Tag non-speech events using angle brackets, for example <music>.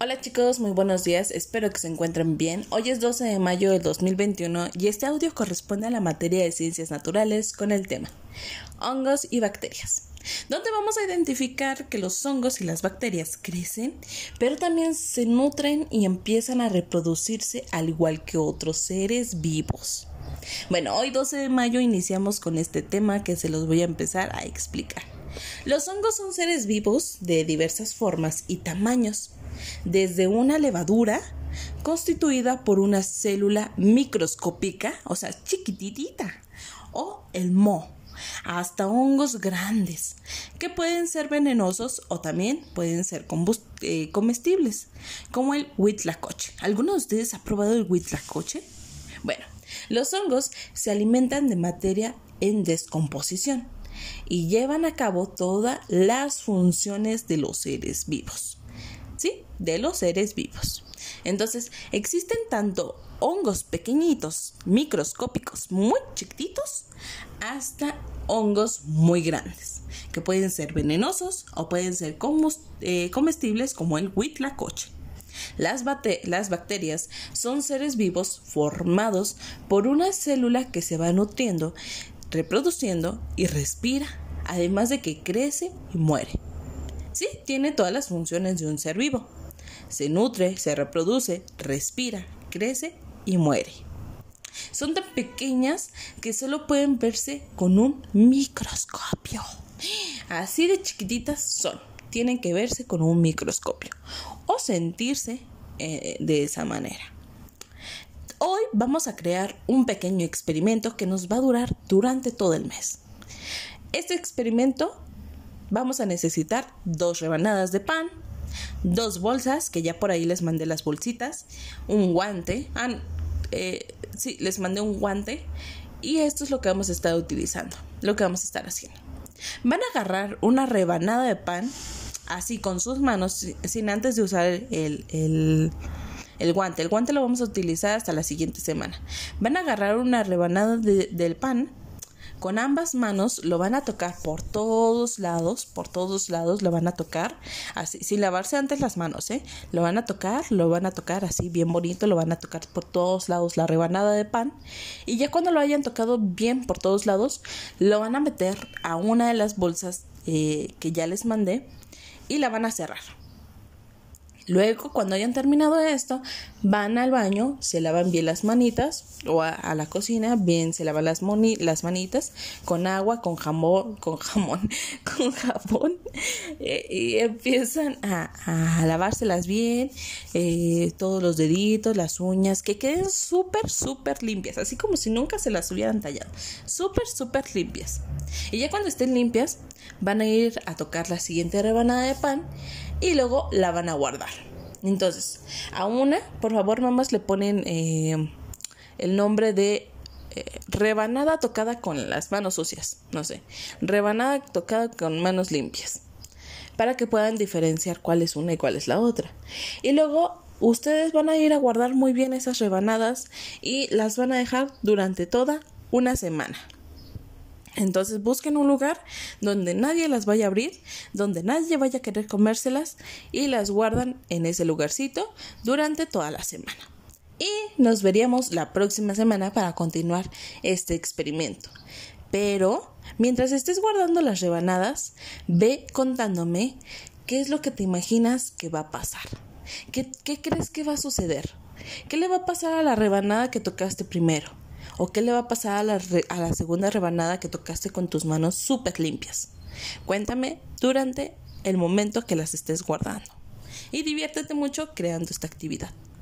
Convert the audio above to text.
Hola chicos, muy buenos días, espero que se encuentren bien. Hoy es 12 de mayo del 2021 y este audio corresponde a la materia de ciencias naturales con el tema hongos y bacterias, donde vamos a identificar que los hongos y las bacterias crecen, pero también se nutren y empiezan a reproducirse al igual que otros seres vivos. Bueno, hoy 12 de mayo iniciamos con este tema que se los voy a empezar a explicar. Los hongos son seres vivos de diversas formas y tamaños desde una levadura constituida por una célula microscópica, o sea, chiquititita, o el moho, hasta hongos grandes, que pueden ser venenosos o también pueden ser eh, comestibles, como el huitlacoche. ¿Alguno de ustedes ha probado el huitlacoche? Bueno, los hongos se alimentan de materia en descomposición y llevan a cabo todas las funciones de los seres vivos de los seres vivos. Entonces, existen tanto hongos pequeñitos, microscópicos, muy chiquititos, hasta hongos muy grandes, que pueden ser venenosos o pueden ser eh, comestibles como el huitlacoche. Las, las bacterias son seres vivos formados por una célula que se va nutriendo, reproduciendo y respira, además de que crece y muere. Sí, tiene todas las funciones de un ser vivo. Se nutre, se reproduce, respira, crece y muere. Son tan pequeñas que solo pueden verse con un microscopio. Así de chiquititas son. Tienen que verse con un microscopio o sentirse eh, de esa manera. Hoy vamos a crear un pequeño experimento que nos va a durar durante todo el mes. Este experimento vamos a necesitar dos rebanadas de pan, dos bolsas, que ya por ahí les mandé las bolsitas, un guante, ah, eh, sí, les mandé un guante y esto es lo que vamos a estar utilizando, lo que vamos a estar haciendo. Van a agarrar una rebanada de pan así con sus manos, sin antes de usar el, el, guante. El guante lo vamos a utilizar hasta la siguiente semana. Van a agarrar una rebanada del pan con ambas manos lo van a tocar por todos lados, por todos lados lo van a tocar, así, sin lavarse antes las manos, ¿eh? Lo van a tocar, lo van a tocar así bien bonito, lo van a tocar por todos lados la rebanada de pan y ya cuando lo hayan tocado bien por todos lados, lo van a meter a una de las bolsas eh, que ya les mandé y la van a cerrar. Luego, cuando hayan terminado esto, van al baño, se lavan bien las manitas o a, la cocina, bien se lavan las, las manitas con agua, con jamón, con jamón, <laughs> con jabón eh, y empiezan a, lavárselas bien, eh, todos los deditos, las uñas, que queden súper, súper limpias, así como si nunca se las hubieran tallado, súper, súper limpias. Y ya cuando estén limpias, van a ir a tocar la siguiente rebanada de pan y luego la van a guardar. Entonces, a una, por favor, mamás le ponen eh, el nombre de eh, rebanada tocada con las manos sucias, no sé, rebanada tocada con manos limpias, para que puedan diferenciar cuál es una y cuál es la otra. Y luego ustedes van a ir a guardar muy bien esas rebanadas y las van a dejar durante toda una semana. Entonces busquen un lugar donde nadie las vaya a abrir, donde nadie vaya a querer comérselas y las guardan en ese lugarcito durante toda la semana. Y nos veríamos la próxima semana para continuar este experimento. Pero mientras estés guardando las rebanadas, ve contándome qué es lo que te imaginas que va a pasar. ¿Qué, qué crees que va a suceder? ¿Qué le va a pasar a la rebanada que tocaste primero? ¿O qué le va a pasar a la, segunda rebanada que tocaste con tus manos súper limpias? Cuéntame durante el momento que las estés guardando. Y diviértete mucho creando esta actividad.